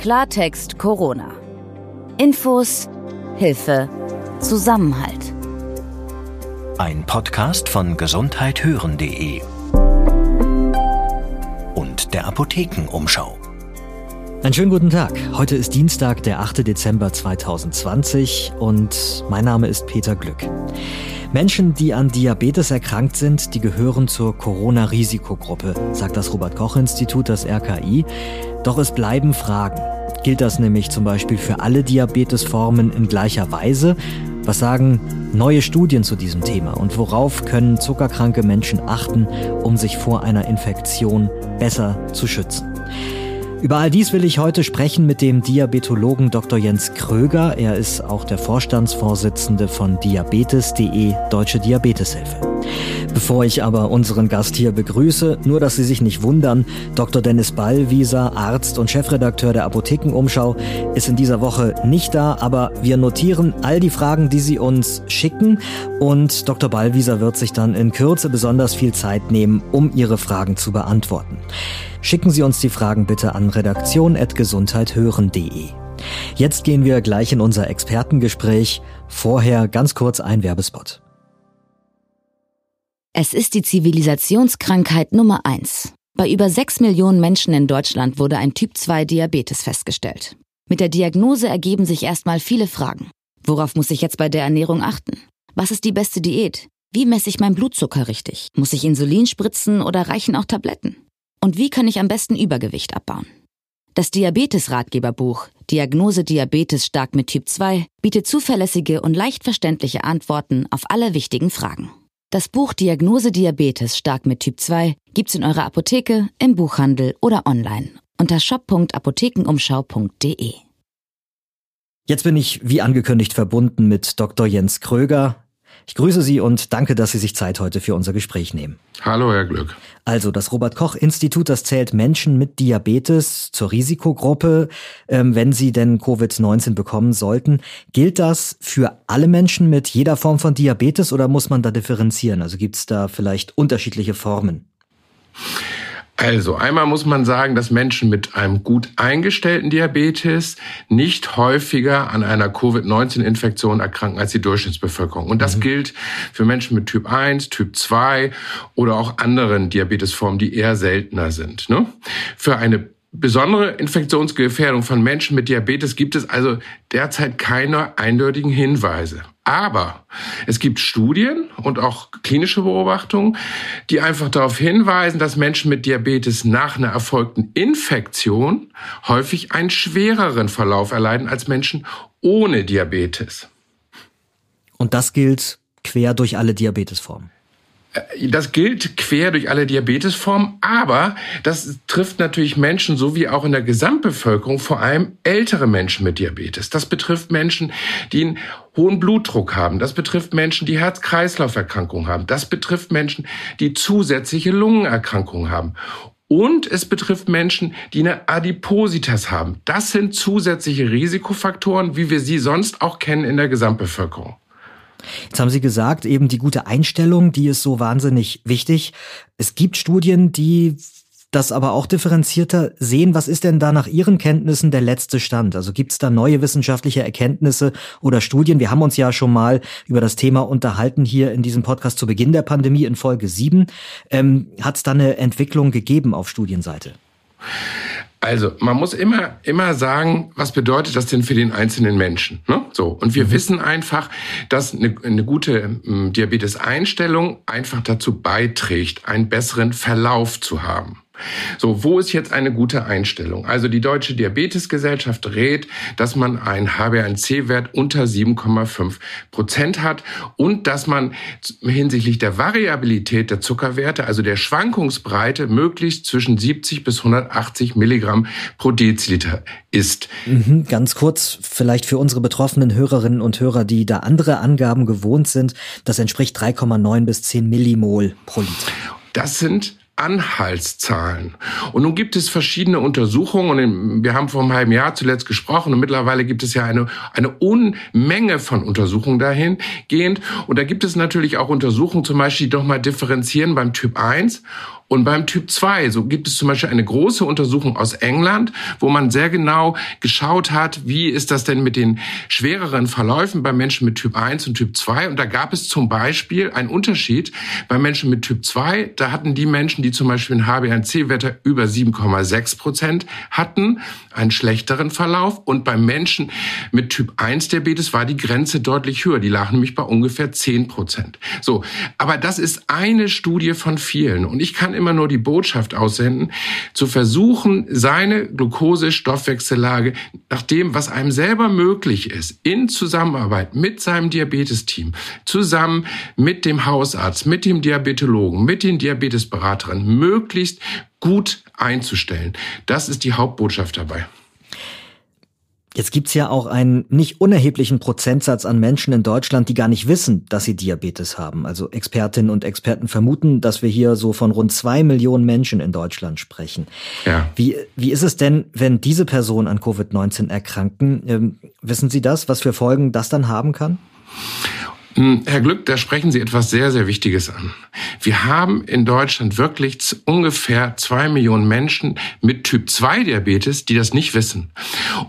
Klartext Corona. Infos, Hilfe, Zusammenhalt. Ein Podcast von gesundheithören.de und der Apothekenumschau. Einen schönen guten Tag. Heute ist Dienstag, der 8. Dezember 2020 und mein Name ist Peter Glück. Menschen, die an Diabetes erkrankt sind, die gehören zur Corona-Risikogruppe, sagt das Robert-Koch-Institut, das RKI. Doch es bleiben Fragen. Gilt das nämlich zum Beispiel für alle Diabetesformen in gleicher Weise? Was sagen neue Studien zu diesem Thema und worauf können zuckerkranke Menschen achten, um sich vor einer Infektion besser zu schützen? Über all dies will ich heute sprechen mit dem Diabetologen Dr. Jens Kröger. Er ist auch der Vorstandsvorsitzende von Diabetes.de Deutsche Diabeteshilfe. Bevor ich aber unseren Gast hier begrüße, nur dass Sie sich nicht wundern, Dr. Dennis Ballwieser, Arzt und Chefredakteur der Apothekenumschau, ist in dieser Woche nicht da, aber wir notieren all die Fragen, die Sie uns schicken und Dr. Ballwieser wird sich dann in Kürze besonders viel Zeit nehmen, um Ihre Fragen zu beantworten. Schicken Sie uns die Fragen bitte an redaktion.gesundheithören.de. Jetzt gehen wir gleich in unser Expertengespräch. Vorher ganz kurz ein Werbespot. Es ist die Zivilisationskrankheit Nummer eins. Bei über sechs Millionen Menschen in Deutschland wurde ein Typ-2-Diabetes festgestellt. Mit der Diagnose ergeben sich erstmal viele Fragen. Worauf muss ich jetzt bei der Ernährung achten? Was ist die beste Diät? Wie messe ich meinen Blutzucker richtig? Muss ich Insulin spritzen oder reichen auch Tabletten? Und wie kann ich am besten Übergewicht abbauen? Das Diabetes-Ratgeberbuch Diagnose Diabetes stark mit Typ 2 bietet zuverlässige und leicht verständliche Antworten auf alle wichtigen Fragen. Das Buch Diagnose Diabetes stark mit Typ 2 gibt's in eurer Apotheke, im Buchhandel oder online unter shop.apothekenumschau.de. Jetzt bin ich wie angekündigt verbunden mit Dr. Jens Kröger. Ich grüße Sie und danke, dass Sie sich Zeit heute für unser Gespräch nehmen. Hallo, Herr Glück. Also, das Robert-Koch-Institut, das zählt Menschen mit Diabetes zur Risikogruppe, ähm, wenn sie denn Covid-19 bekommen sollten. Gilt das für alle Menschen mit jeder Form von Diabetes oder muss man da differenzieren? Also gibt es da vielleicht unterschiedliche Formen? Also, einmal muss man sagen, dass Menschen mit einem gut eingestellten Diabetes nicht häufiger an einer Covid-19-Infektion erkranken als die Durchschnittsbevölkerung. Und das mhm. gilt für Menschen mit Typ 1, Typ 2 oder auch anderen Diabetesformen, die eher seltener sind. Ne? Für eine besondere Infektionsgefährdung von Menschen mit Diabetes gibt es also derzeit keine eindeutigen Hinweise. Aber es gibt Studien und auch klinische Beobachtungen, die einfach darauf hinweisen, dass Menschen mit Diabetes nach einer erfolgten Infektion häufig einen schwereren Verlauf erleiden als Menschen ohne Diabetes. Und das gilt quer durch alle Diabetesformen. Äh, das gilt quer durch alle Diabetesformen, aber das trifft natürlich Menschen, so wie auch in der Gesamtbevölkerung, vor allem ältere Menschen mit Diabetes. Das betrifft Menschen, die einen hohen Blutdruck haben. Das betrifft Menschen, die Herz-Kreislauf-Erkrankungen haben. Das betrifft Menschen, die zusätzliche Lungenerkrankungen haben. Und es betrifft Menschen, die eine Adipositas haben. Das sind zusätzliche Risikofaktoren, wie wir sie sonst auch kennen in der Gesamtbevölkerung. Jetzt haben Sie gesagt, eben die gute Einstellung, die ist so wahnsinnig wichtig. Es gibt Studien, die das aber auch differenzierter sehen. Was ist denn da nach Ihren Kenntnissen der letzte Stand? Also gibt es da neue wissenschaftliche Erkenntnisse oder Studien? Wir haben uns ja schon mal über das Thema unterhalten hier in diesem Podcast zu Beginn der Pandemie in Folge 7. Ähm, Hat es da eine Entwicklung gegeben auf Studienseite? Also, man muss immer, immer sagen, was bedeutet das denn für den einzelnen Menschen? Ne? So. Und wir mhm. wissen einfach, dass eine, eine gute ähm, Diabetes-Einstellung einfach dazu beiträgt, einen besseren Verlauf zu haben. So, wo ist jetzt eine gute Einstellung? Also die Deutsche Diabetesgesellschaft rät, dass man einen HbA1c-Wert unter 7,5 Prozent hat und dass man hinsichtlich der Variabilität der Zuckerwerte, also der Schwankungsbreite, möglichst zwischen 70 bis 180 Milligramm pro Deziliter ist. Mhm, ganz kurz, vielleicht für unsere betroffenen Hörerinnen und Hörer, die da andere Angaben gewohnt sind, das entspricht 3,9 bis 10 Millimol pro Liter. Das sind Anhaltszahlen. Und nun gibt es verschiedene Untersuchungen und wir haben vor einem halben Jahr zuletzt gesprochen und mittlerweile gibt es ja eine, eine Unmenge von Untersuchungen dahingehend. Und da gibt es natürlich auch Untersuchungen zum Beispiel, die doch mal differenzieren beim Typ 1 Und beim Typ 2, so gibt es zum Beispiel eine große Untersuchung aus England, wo man sehr genau geschaut hat, wie ist das denn mit den schwereren Verläufen bei Menschen mit Typ 1 und Typ 2. Und da gab es zum Beispiel einen Unterschied bei Menschen mit Typ 2. Da hatten die Menschen, die zum Beispiel ein HbA1c-Wert über 7,6 Prozent hatten, einen schlechteren Verlauf. Und bei Menschen mit Typ 1 Diabetes war die Grenze deutlich höher. Die lag nämlich bei ungefähr 10 Prozent. So. Aber das ist eine Studie von vielen. Und ich kann immer nur die Botschaft aussenden, zu versuchen, seine Glucose-Stoffwechsellage nach dem, was einem selber möglich ist, in Zusammenarbeit mit seinem Diabetesteam, zusammen mit dem Hausarzt, mit dem Diabetologen, mit den Diabetesberaterinnen, möglichst gut einzustellen. Das ist die Hauptbotschaft dabei. Jetzt gibt's ja auch einen nicht unerheblichen Prozentsatz an Menschen in Deutschland, die gar nicht wissen, dass sie Diabetes haben. Also Expertinnen und Experten vermuten, dass wir hier so von rund zwei Millionen Menschen in Deutschland sprechen. Ja. Wie, wie ist es denn, wenn diese Personen an Covid-19 erkranken? Ähm, wissen Sie das, was für Folgen das dann haben kann? Hm, Herr Glück, da sprechen Sie etwas sehr, sehr Wichtiges an. Wir haben in Deutschland wirklich ungefähr zwei Millionen Menschen mit Typ-2-Diabetes, die das nicht wissen.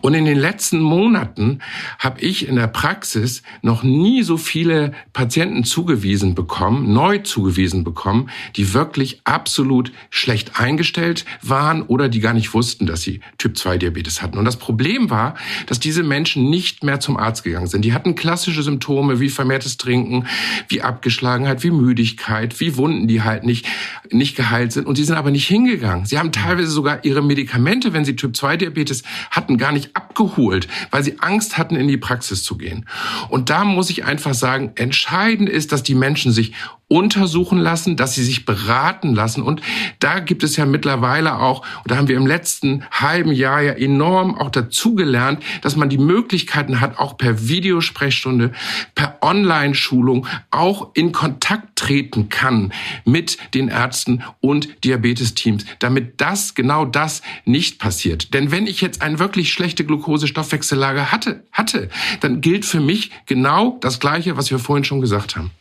Und in den letzten Monaten habe ich in der Praxis noch nie so viele Patienten zugewiesen bekommen, neu zugewiesen bekommen, die wirklich absolut schlecht eingestellt waren oder die gar nicht wussten, dass sie Typ-2-Diabetes hatten. Und das Problem war, dass diese Menschen nicht mehr zum Arzt gegangen sind. Die hatten klassische Symptome wie vermehrtes Trinken, wie Abgeschlagenheit, wie Müdigkeit, wie Wunden, die halt nicht, nicht geheilt sind. Und sie sind aber nicht hingegangen. Sie haben teilweise sogar ihre Medikamente, wenn sie Typ-2-Diabetes hatten, gar nicht abgeholt, weil sie Angst hatten, in die Praxis zu gehen. Und da muss ich einfach sagen, entscheidend ist, dass die Menschen sich untersuchen lassen, dass sie sich beraten lassen. Und da gibt es ja mittlerweile auch, und da haben wir im letzten halben Jahr ja enorm auch dazugelernt, dass man die Möglichkeiten hat, auch per Videosprechstunde, per Online-Schulung auch in Kontakt treten kann mit den Ärzten und Diabetesteams, damit das, genau das nicht passiert. Denn wenn ich jetzt eine wirklich schlechte Glukosestoffwechsellage hatte, hatte, dann gilt für mich genau das Gleiche, was wir vorhin schon gesagt haben.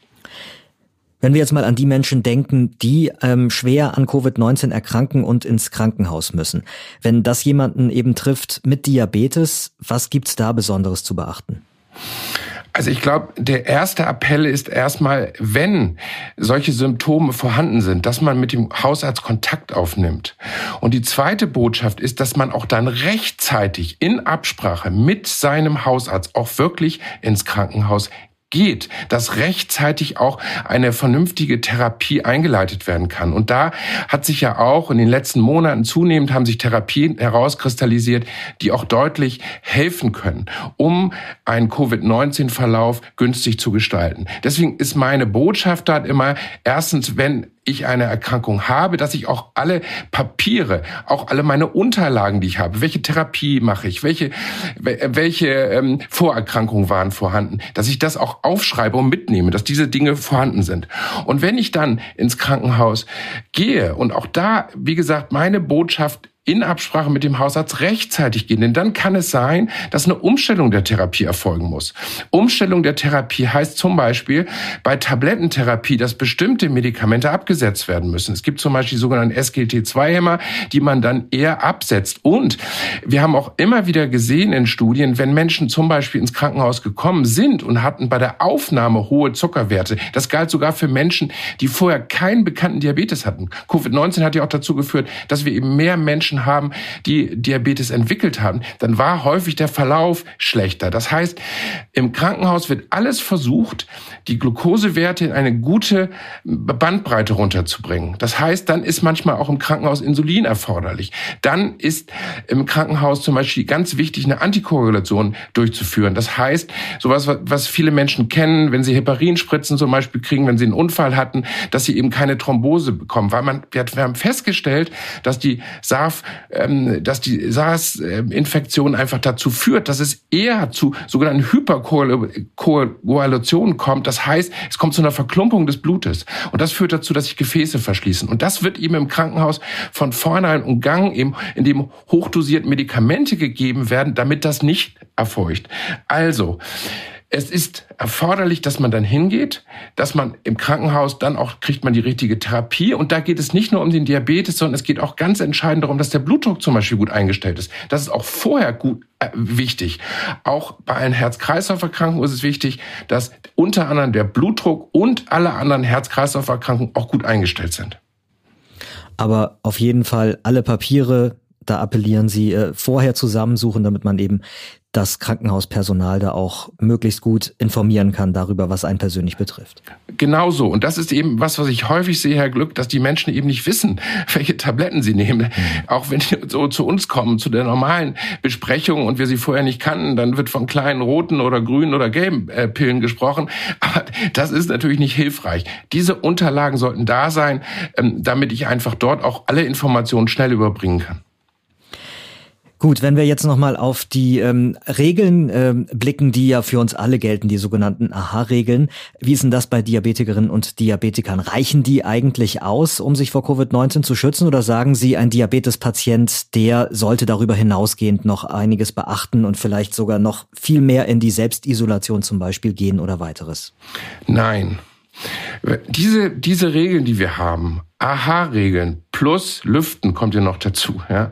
Wenn wir jetzt mal an die Menschen denken, die ähm, schwer an Covid-19 erkranken und ins Krankenhaus müssen. Wenn das jemanden eben trifft mit Diabetes, was gibt's da Besonderes zu beachten? Also ich glaube, der erste Appell ist erstmal, wenn solche Symptome vorhanden sind, dass man mit dem Hausarzt Kontakt aufnimmt. Und die zweite Botschaft ist, dass man auch dann rechtzeitig in Absprache mit seinem Hausarzt auch wirklich ins Krankenhaus geht, dass rechtzeitig auch eine vernünftige Therapie eingeleitet werden kann. Und da hat sich ja auch in den letzten Monaten zunehmend haben sich Therapien herauskristallisiert, die auch deutlich helfen können, um einen Covid-19-Verlauf günstig zu gestalten. Deswegen ist meine Botschaft da immer, erstens, wenn ich eine Erkrankung habe, dass ich auch alle Papiere, auch alle meine Unterlagen, die ich habe, welche Therapie mache ich, welche, welche ähm, Vorerkrankungen waren vorhanden, dass ich das auch aufschreibe und mitnehme, dass diese Dinge vorhanden sind. Und wenn ich dann ins Krankenhaus gehe und auch da, wie gesagt, meine Botschaft in Absprache mit dem Hausarzt rechtzeitig gehen. Denn dann kann es sein, dass eine Umstellung der Therapie erfolgen muss. Umstellung der Therapie heißt zum Beispiel bei Tablettentherapie, dass bestimmte Medikamente abgesetzt werden müssen. Es gibt zum Beispiel die sogenannten SGLT2-Hämmer, die man dann eher absetzt. Und wir haben auch immer wieder gesehen in Studien, wenn Menschen zum Beispiel ins Krankenhaus gekommen sind und hatten bei der Aufnahme hohe Zuckerwerte, das galt sogar für Menschen, die vorher keinen bekannten Diabetes hatten. Covid-19 hat ja auch dazu geführt, dass wir eben mehr Menschen Menschen haben, die Diabetes entwickelt haben, dann war häufig der Verlauf schlechter. Das heißt, im Krankenhaus wird alles versucht, die Glukosewerte in eine gute Bandbreite runterzubringen. Das heißt, dann ist manchmal auch im Krankenhaus Insulin erforderlich. Dann ist im Krankenhaus zum Beispiel ganz wichtig, eine Antikoagulation durchzuführen. Das heißt, sowas, was viele Menschen kennen, wenn sie Heparinspritzen zum Beispiel kriegen, wenn sie einen Unfall hatten, dass sie eben keine Thrombose bekommen. Weil man, wir haben festgestellt, dass die Ähm, dass die SARS-Infektion einfach dazu führt, dass es eher zu sogenannten Hyperkoagulationen kommt. Das heißt, es kommt zu einer Verklumpung des Blutes. Und das führt dazu, dass sich Gefäße verschließen. Und das wird eben im Krankenhaus von vornherein umgangen, eben indem hochdosiert Medikamente gegeben werden, damit das nicht erfolgt. Also, es ist erforderlich, dass man dann hingeht, dass man im Krankenhaus dann auch kriegt man die richtige Therapie. Und da geht es nicht nur um den Diabetes, sondern es geht auch ganz entscheidend darum, dass der Blutdruck zum Beispiel gut eingestellt ist. Das ist auch vorher gut äh, wichtig. Auch bei allen Herz-Kreislauf-Erkrankungen ist es wichtig, dass unter anderem der Blutdruck und alle anderen Herz-Kreislauf-Erkrankungen auch gut eingestellt sind. Aber auf jeden Fall alle Papiere, da appellieren Sie äh, vorher zusammensuchen, damit man eben das Krankenhauspersonal da auch möglichst gut informieren kann darüber, was einen persönlich betrifft. Genau so. Und das ist eben was, was ich häufig sehe, Herr Glück, dass die Menschen eben nicht wissen, welche Tabletten sie nehmen. Mhm. Auch wenn die so zu uns kommen, zu der normalen Besprechung und wir sie vorher nicht kannten, dann wird von kleinen roten oder grünen oder gelben äh, Pillen gesprochen. Aber das ist natürlich nicht hilfreich. Diese Unterlagen sollten da sein, ähm, damit ich einfach dort auch alle Informationen schnell überbringen kann. Gut, wenn wir jetzt nochmal auf die ähm, Regeln ähm, blicken, die ja für uns alle gelten, die sogenannten AHA-Regeln. Wie ist denn das bei Diabetikerinnen und Diabetikern? Reichen die eigentlich aus, um sich vor Covid-19 zu schützen? Oder sagen Sie, ein Diabetespatient, der sollte darüber hinausgehend noch einiges beachten und vielleicht sogar noch viel mehr in die Selbstisolation zum Beispiel gehen oder weiteres? Nein. Diese, diese Regeln, die wir haben, AHA-Regeln plus Lüften kommt ja noch dazu, ja,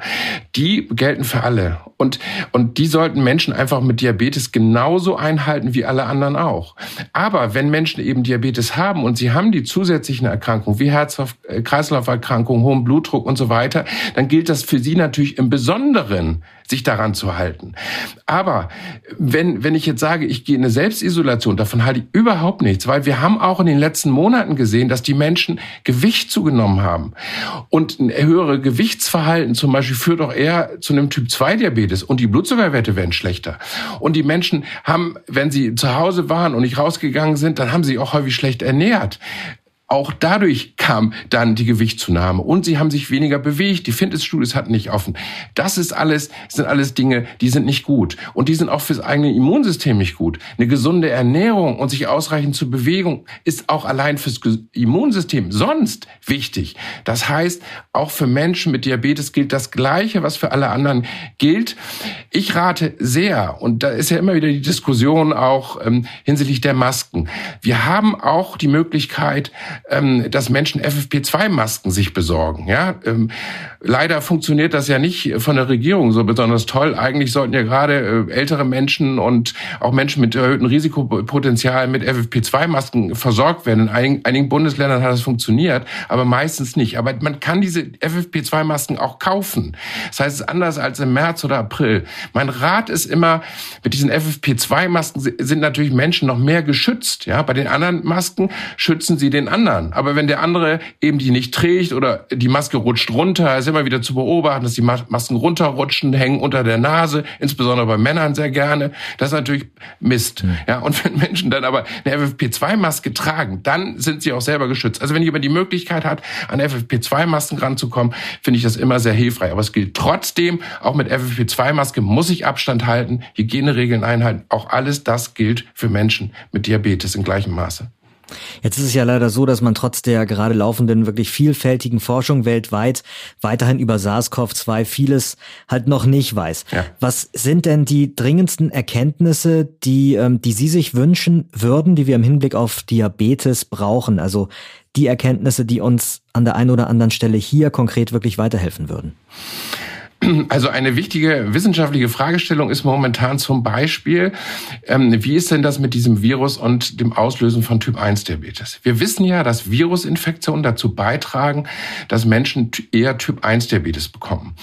die gelten für alle. Und, und die sollten Menschen einfach mit Diabetes genauso einhalten wie alle anderen auch. Aber wenn Menschen eben Diabetes haben und sie haben die zusätzlichen Erkrankungen wie Herz-Kreislauf-Erkrankungen, hohen Blutdruck und so weiter, dann gilt das für sie natürlich im Besonderen, sich daran zu halten. Aber wenn, wenn ich jetzt sage, ich gehe in eine Selbstisolation, davon halte ich überhaupt nichts, weil wir haben auch in den letzten Monaten gesehen, dass die Menschen Gewicht zugenommen haben. Und ein höheres Gewichtsverhalten zum Beispiel führt auch eher zu einem Typ-2-Diabetes und die Blutzuckerwerte werden schlechter. Und die Menschen haben, wenn sie zu Hause waren und nicht rausgegangen sind, dann haben sie auch häufig schlecht ernährt. Auch dadurch kam dann die Gewichtszunahme und sie haben sich weniger bewegt. Die Fitnessstudios hatten nicht offen. Das ist alles, sind alles Dinge, die sind nicht gut und die sind auch fürs eigene Immunsystem nicht gut. Eine gesunde Ernährung und sich ausreichend zu Bewegung ist auch allein fürs Immunsystem sonst wichtig. Das heißt, auch für Menschen mit Diabetes gilt das Gleiche, was für alle anderen gilt. Ich rate sehr und da ist ja immer wieder die Diskussion auch ähm, hinsichtlich der Masken. Wir haben auch die Möglichkeit ähm, dass Menschen FFP2-Masken sich besorgen. Ja, ähm, leider funktioniert das ja nicht von der Regierung so besonders toll. Eigentlich sollten ja gerade äh, ältere Menschen und auch Menschen mit erhöhtem Risikopotenzial mit FFP2-Masken versorgt werden. In einigen, einigen Bundesländern hat das funktioniert, aber meistens nicht. Aber man kann diese FFP2-Masken auch kaufen. Das heißt, es ist anders als im März oder April. Mein Rat ist immer, mit diesen FFP2-Masken sind natürlich Menschen noch mehr geschützt. Ja, bei den anderen Masken schützen sie den anderen anderen. Aber wenn der andere eben die nicht trägt oder die Maske rutscht runter, ist immer wieder zu beobachten, dass die Masken runterrutschen, hängen unter der Nase, insbesondere bei Männern sehr gerne. Das ist natürlich Mist. Mhm. Ja, und wenn Menschen dann aber eine FFP2-Maske tragen, dann sind sie auch selber geschützt. Also wenn jemand die Möglichkeit hat, an FFP2-Masken ranzukommen, finde ich das immer sehr hilfreich. Aber es gilt trotzdem, auch mit FFP2-Maske muss ich Abstand halten, Hygieneregeln einhalten. Auch alles das gilt für Menschen mit Diabetes in gleichem Maße. Jetzt ist es ja leider so, dass man trotz der gerade laufenden wirklich vielfältigen Forschung weltweit weiterhin über SARS-CoV-2 vieles halt noch nicht weiß. Ja. Was sind denn die dringendsten Erkenntnisse, die, ähm, die Sie sich wünschen würden, die wir im Hinblick auf Diabetes brauchen? Also die Erkenntnisse, die uns an der einen oder anderen Stelle hier konkret wirklich weiterhelfen würden? Also eine wichtige wissenschaftliche Fragestellung ist momentan zum Beispiel, ähm, wie ist denn das mit diesem Virus und dem Auslösen von Typ-1-Diabetes? Wir wissen ja, dass Virusinfektionen dazu beitragen, dass Menschen eher Typ-1-Diabetes bekommen.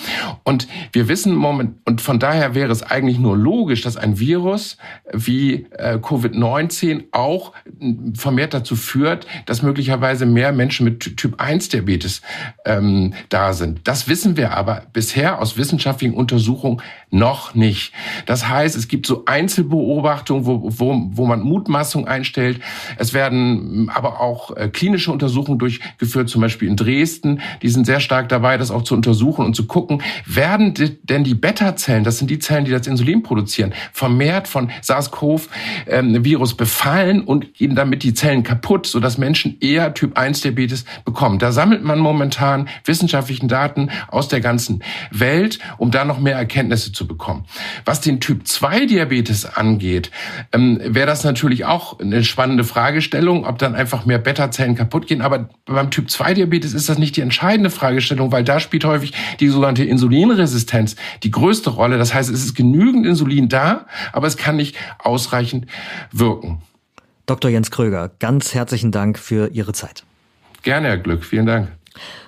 Und wir wissen moment, und von daher wäre es eigentlich nur logisch, dass ein Virus wie äh, Covid-19 auch vermehrt dazu führt, dass möglicherweise mehr Menschen mit Typ-1-Diabetes ähm, da sind. Das wissen wir aber bisher aus wissenschaftlichen Untersuchungen noch nicht. Das heißt, es gibt so Einzelbeobachtungen, wo, wo, wo man Mutmaßungen einstellt. Es werden aber auch äh, klinische Untersuchungen durchgeführt, zum Beispiel in Dresden. Die sind sehr stark dabei, das auch zu untersuchen und zu gucken, werden denn die Beta-Zellen, das sind die Zellen, die das Insulin produzieren, vermehrt von SARS-CoV-Virus ähm, befallen und gehen damit die Zellen kaputt, sodass Menschen eher Typ-1-Diabetes bekommen. Da sammelt man momentan wissenschaftlichen Daten aus der ganzen Welt Welt, um da noch mehr Erkenntnisse zu bekommen. Was den Typ 2 Diabetes angeht, ähm, wäre das natürlich auch eine spannende Fragestellung, ob dann einfach mehr Beta-Zellen kaputt gehen. Aber beim Typ 2 Diabetes ist das nicht die entscheidende Fragestellung, weil da spielt häufig die sogenannte Insulinresistenz die größte Rolle. Das heißt, es ist genügend Insulin da, aber es kann nicht ausreichend wirken. Dr. Jens Kröger, ganz herzlichen Dank für Ihre Zeit. Gerne, Herr Glück. Vielen Dank.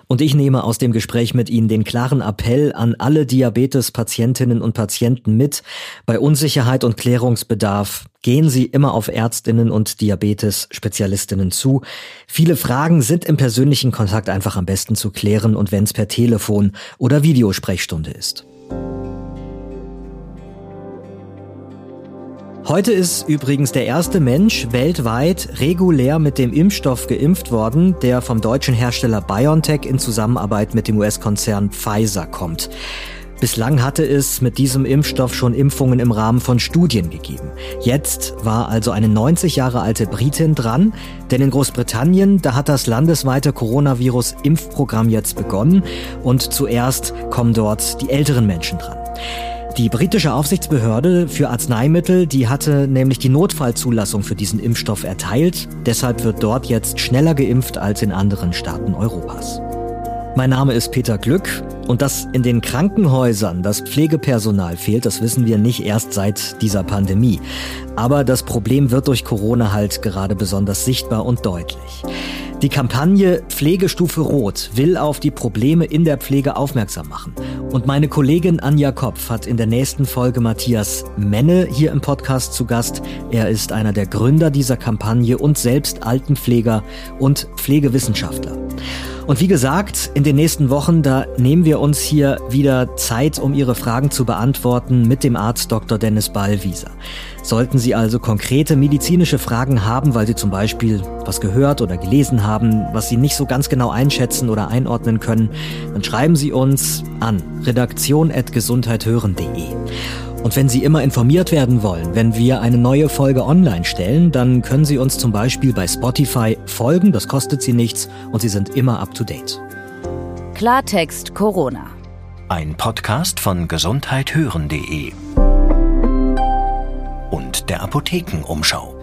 Und ich nehme aus dem Gespräch mit Ihnen den klaren Appell an alle Diabetes-Patientinnen und Patienten mit. Bei Unsicherheit und Klärungsbedarf gehen Sie immer auf Ärztinnen und Diabetes-Spezialistinnen zu. Viele Fragen sind im persönlichen Kontakt einfach am besten zu klären und wenn es per Telefon oder Videosprechstunde ist. Heute ist übrigens der erste Mensch weltweit regulär mit dem Impfstoff geimpft worden, der vom deutschen Hersteller BioNTech in Zusammenarbeit mit dem US-Konzern Pfizer kommt. Bislang hatte es mit diesem Impfstoff schon Impfungen im Rahmen von Studien gegeben. Jetzt war also eine 90 Jahre alte Britin dran, denn in Großbritannien, da hat das landesweite Coronavirus-Impfprogramm jetzt begonnen und zuerst kommen dort die älteren Menschen dran. Die britische Aufsichtsbehörde für Arzneimittel, die hatte nämlich die Notfallzulassung für diesen Impfstoff erteilt. Deshalb wird dort jetzt schneller geimpft als in anderen Staaten Europas. Mein Name ist Peter Glück und dass in den Krankenhäusern das Pflegepersonal fehlt, das wissen wir nicht erst seit dieser Pandemie. Aber das Problem wird durch Corona halt gerade besonders sichtbar und deutlich. Die Kampagne Pflegestufe Rot will auf die Probleme in der Pflege aufmerksam machen. Und meine Kollegin Anja Kopf hat in der nächsten Folge Matthias Menne hier im Podcast zu Gast. Er ist einer der Gründer dieser Kampagne und selbst Altenpfleger und Pflegewissenschaftler. Und wie gesagt, in den nächsten Wochen, da nehmen wir uns hier wieder Zeit, um Ihre Fragen zu beantworten mit dem Arzt Dr. Dennis Ballwieser. Sollten Sie also konkrete medizinische Fragen haben, weil Sie zum Beispiel was gehört oder gelesen haben, was Sie nicht so ganz genau einschätzen oder einordnen können, dann schreiben Sie uns an redaktion.gesundheithören.de. Und wenn Sie immer informiert werden wollen, wenn wir eine neue Folge online stellen, dann können Sie uns zum Beispiel bei Spotify folgen, das kostet Sie nichts und Sie sind immer up to date. Klartext Corona. Ein Podcast von gesundheithören.de und der Apothekenumschau.